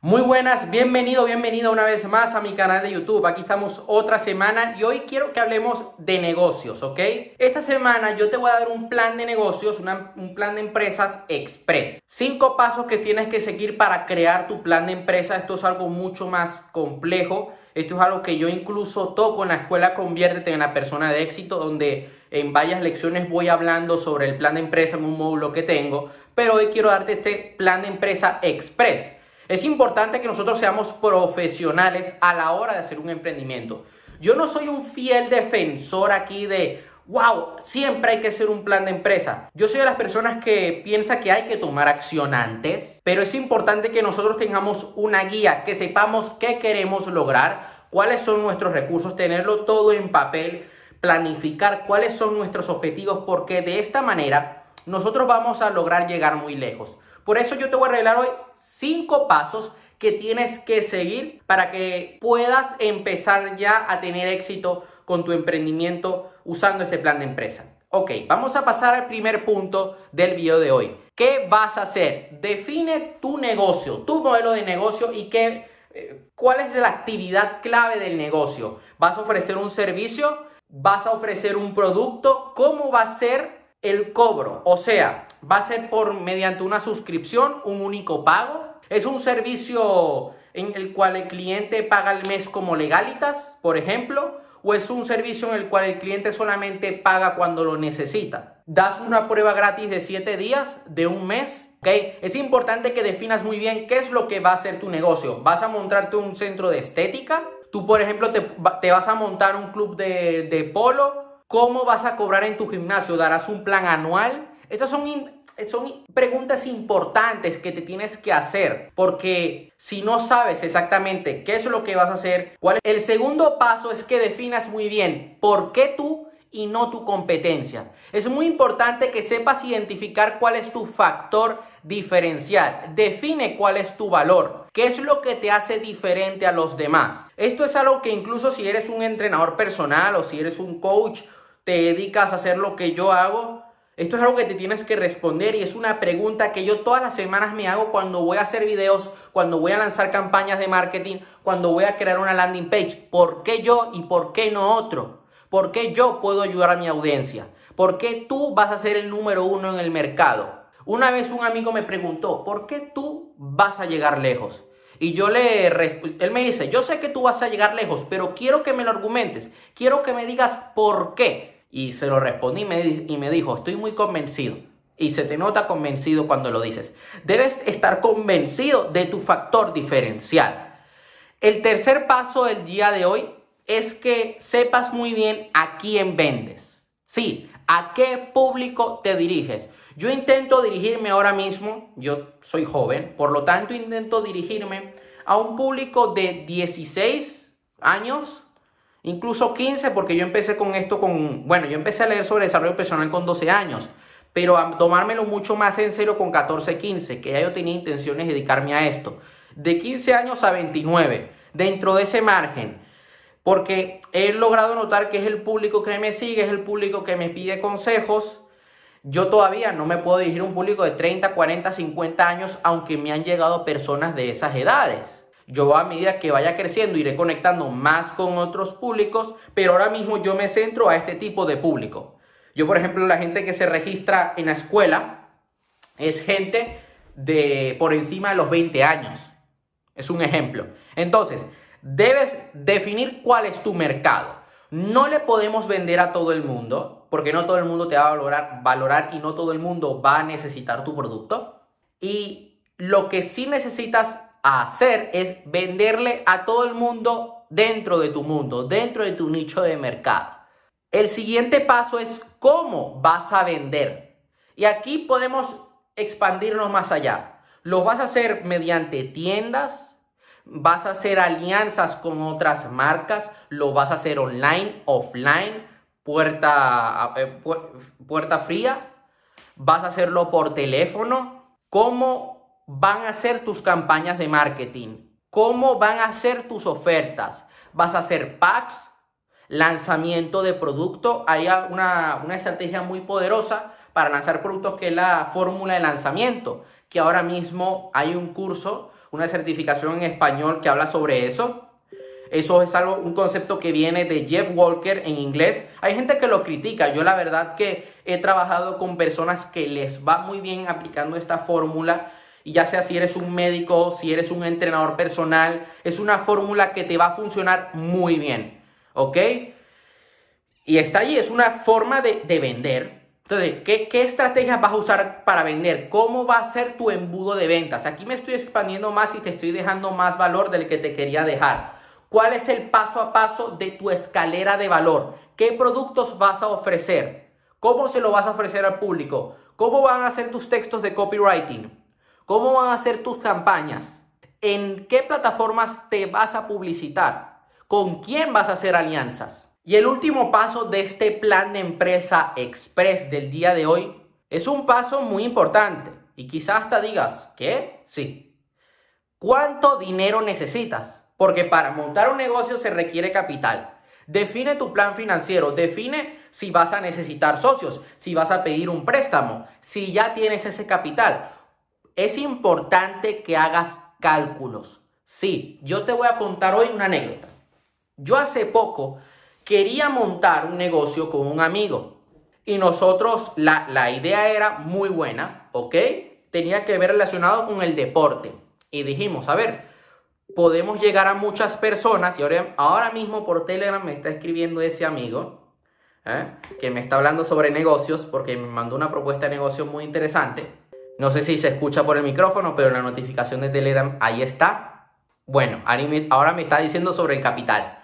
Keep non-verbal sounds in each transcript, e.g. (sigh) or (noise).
Muy buenas, bienvenido, bienvenido una vez más a mi canal de YouTube. Aquí estamos otra semana y hoy quiero que hablemos de negocios, ¿ok? Esta semana yo te voy a dar un plan de negocios, un plan de empresas express. Cinco pasos que tienes que seguir para crear tu plan de empresa. Esto es algo mucho más complejo. Esto es algo que yo incluso toco en la escuela Conviértete en la persona de éxito, donde en varias lecciones voy hablando sobre el plan de empresa en un módulo que tengo. Pero hoy quiero darte este plan de empresa express. Es importante que nosotros seamos profesionales a la hora de hacer un emprendimiento. Yo no soy un fiel defensor aquí de, wow, siempre hay que hacer un plan de empresa. Yo soy de las personas que piensa que hay que tomar acción antes, pero es importante que nosotros tengamos una guía, que sepamos qué queremos lograr, cuáles son nuestros recursos, tenerlo todo en papel, planificar cuáles son nuestros objetivos, porque de esta manera nosotros vamos a lograr llegar muy lejos. Por eso yo te voy a revelar hoy cinco pasos que tienes que seguir para que puedas empezar ya a tener éxito con tu emprendimiento usando este plan de empresa. Ok, vamos a pasar al primer punto del video de hoy. ¿Qué vas a hacer? Define tu negocio, tu modelo de negocio y qué, eh, cuál es la actividad clave del negocio. ¿Vas a ofrecer un servicio? ¿Vas a ofrecer un producto? ¿Cómo va a ser el cobro? O sea, va a ser por mediante una suscripción, un único pago. Es un servicio en el cual el cliente paga el mes como legalitas, por ejemplo, o es un servicio en el cual el cliente solamente paga cuando lo necesita. Das una prueba gratis de 7 días, de un mes. ¿okay? Es importante que definas muy bien qué es lo que va a ser tu negocio. ¿Vas a montarte un centro de estética? Tú, por ejemplo, te, vas a montar un club de polo. ¿Cómo vas a cobrar en tu gimnasio? ¿Darás un plan anual? Estas son, preguntas importantes que te tienes que hacer porque si no sabes exactamente qué es lo que vas a hacer, el segundo paso es que definas muy bien por qué tú y no tu competencia. Es muy importante que sepas identificar cuál es tu factor diferencial. Define cuál es tu valor. ¿Qué es lo que te hace diferente a los demás? Esto es algo que incluso si eres un entrenador personal o si eres un coach, te dedicas a hacer lo que yo hago, esto es algo que te tienes que responder y es una pregunta que yo todas las semanas me hago cuando voy a hacer videos, cuando voy a lanzar campañas de marketing, cuando voy a crear una landing page. ¿Por qué yo y por qué no otro? ¿Por qué yo puedo ayudar a mi audiencia? ¿Por qué tú vas a ser el número uno en el mercado? Una vez un amigo me preguntó, ¿por qué tú vas a llegar lejos? Y yo le, él me dice, yo sé que tú vas a llegar lejos, pero quiero que me lo argumentes, quiero que me digas por qué. Y se lo respondí y me, dijo, estoy muy convencido. Y se te nota convencido cuando lo dices. Debes estar convencido de tu factor diferencial. El tercer paso del día de hoy es que sepas muy bien a quién vendes. Sí, a qué público te diriges. Yo intento dirigirme ahora mismo, yo soy joven, por lo tanto intento dirigirme a un público de 16 años incluso 15 porque yo empecé con esto con, bueno, yo empecé a leer sobre desarrollo personal con 12 años, pero a tomármelo mucho más en serio con 14, 15, que ya yo tenía intenciones de dedicarme a esto. De 15 años a 29, dentro de ese margen, porque he logrado notar que es el público que me sigue, es el público que me pide consejos. Yo todavía no me puedo dirigir a un público de 30, 40, 50 años, aunque me han llegado personas de esas edades. Yo a medida que vaya creciendo iré conectando más con otros públicos, pero ahora mismo yo me centro a este tipo de público. Yo, por ejemplo, la gente que se registra en la escuela es gente de por encima de los 20 años. Es un ejemplo. Entonces, debes definir cuál es tu mercado. No le podemos vender a todo el mundo, porque no todo el mundo te va a valorar, valorar y no todo el mundo va a necesitar tu producto. Y lo que sí necesitas hacer es venderle a todo el mundo dentro de tu mundo, dentro de tu nicho de mercado. El siguiente paso es cómo vas a vender. Y aquí podemos expandirnos más allá. Lo vas a hacer mediante tiendas, vas a hacer alianzas con otras marcas, lo vas a hacer online, offline, puerta, eh, puerta fría, vas a hacerlo por teléfono. ¿Cómo van a ser tus campañas de marketing? ¿Cómo van a ser tus ofertas? ¿Vas a hacer packs? ¿Lanzamiento de producto? Hay una, una estrategia muy poderosa para lanzar productos que es la fórmula de lanzamiento, que ahora mismo hay un curso, una certificación en español que habla sobre eso. Eso es algo, un concepto que viene de Jeff Walker en inglés. Hay gente que lo critica. Yo la verdad que he trabajado con personas que les va muy bien aplicando esta fórmula. Y ya sea si eres un médico, si eres un entrenador personal, es una fórmula que te va a funcionar muy bien. ¿Ok? Y está allí, es una forma de, vender. Entonces, ¿qué, ¿qué, estrategias vas a usar para vender? ¿Cómo va a ser tu embudo de ventas? Aquí me estoy expandiendo más y te estoy dejando más valor del que te quería dejar. ¿Cuál es el paso a paso de tu escalera de valor? ¿Qué productos vas a ofrecer? ¿Cómo se lo vas a ofrecer al público? ¿Cómo van a ser tus textos de copywriting? ¿Cómo van a ser tus campañas? ¿En qué plataformas te vas a publicitar? ¿Con quién vas a hacer alianzas? Y el último paso de este plan de empresa express del día de hoy es un paso muy importante. Y quizás hasta digas, ¿qué? Sí. ¿Cuánto dinero necesitas? Porque para montar un negocio se requiere capital. Define tu plan financiero, define si vas a necesitar socios, si vas a pedir un préstamo, si ya tienes ese capital. Es importante que hagas cálculos. Sí, yo te voy a contar hoy una anécdota. Yo hace poco quería montar un negocio con un amigo y nosotros, la, la idea era muy buena, ¿ok? Tenía que ver relacionado con el deporte. Y dijimos, a ver, podemos llegar a muchas personas y ahora, ahora mismo por Telegram me está escribiendo ese amigo ¿eh? que me está hablando sobre negocios porque me mandó una propuesta de negocio muy interesante. No sé si se escucha por el micrófono, pero la notificación de Telegram ahí está. Bueno, ahora me está diciendo sobre el capital.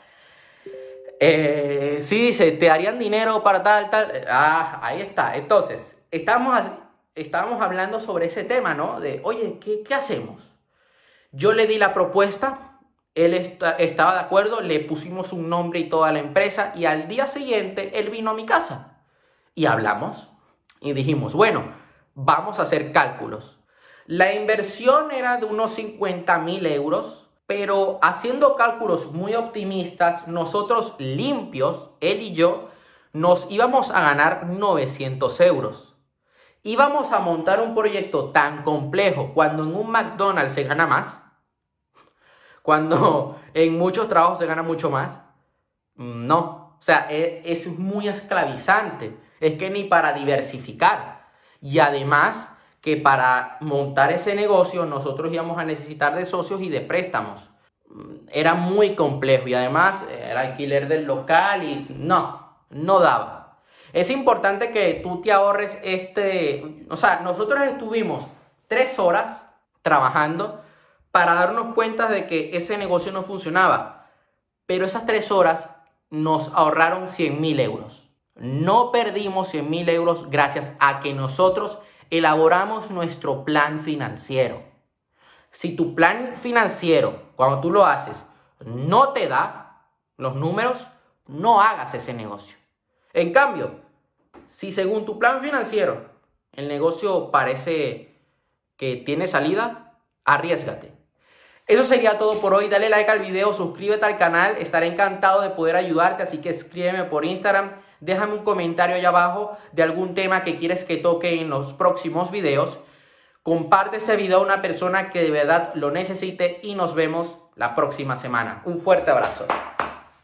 Eh, sí, dice, te harían dinero para tal, tal. Ah, ahí está. Entonces, estamos, estamos hablando sobre ese tema, ¿no? De, oye, ¿qué, qué hacemos? Yo le di la propuesta, él estaba de acuerdo, le pusimos un nombre y toda la empresa y al día siguiente él vino a mi casa y hablamos y dijimos, bueno, vamos a hacer cálculos. La inversión era de unos 50 mil euros, pero haciendo cálculos muy optimistas, nosotros limpios, él y yo, nos íbamos a ganar 900 euros. Íbamos a montar un proyecto tan complejo cuando en un McDonald's se gana más cuando (laughs) en muchos trabajos se gana mucho más. Mm, no, o sea, e, es, muy esclavizante. Es que ni para diversificar. Y además que para montar ese negocio nosotros íbamos a necesitar de socios y de préstamos. Mm, era muy complejo y además era alquiler del local y no, no daba. Es importante que tú te ahorres este, o sea, nosotros estuvimos tres horas trabajando para darnos cuenta de que ese negocio no funcionaba. Pero esas tres horas nos ahorraron 100 mil euros. No perdimos 100 mil euros gracias a que nosotros elaboramos nuestro plan financiero. Si tu plan financiero, cuando tú lo haces, no te da los números, no hagas ese negocio. En cambio, si según tu plan financiero el negocio parece que tiene salida, arriesgate. Eso sería todo por hoy. Dale like al video, suscríbete al canal. Estaré encantado de poder ayudarte, así que escríbeme por Instagram. Déjame un comentario allá abajo de algún tema que quieres que toque en los próximos videos. Comparte este video a una persona que de verdad lo necesite y nos vemos la próxima semana. Un fuerte abrazo.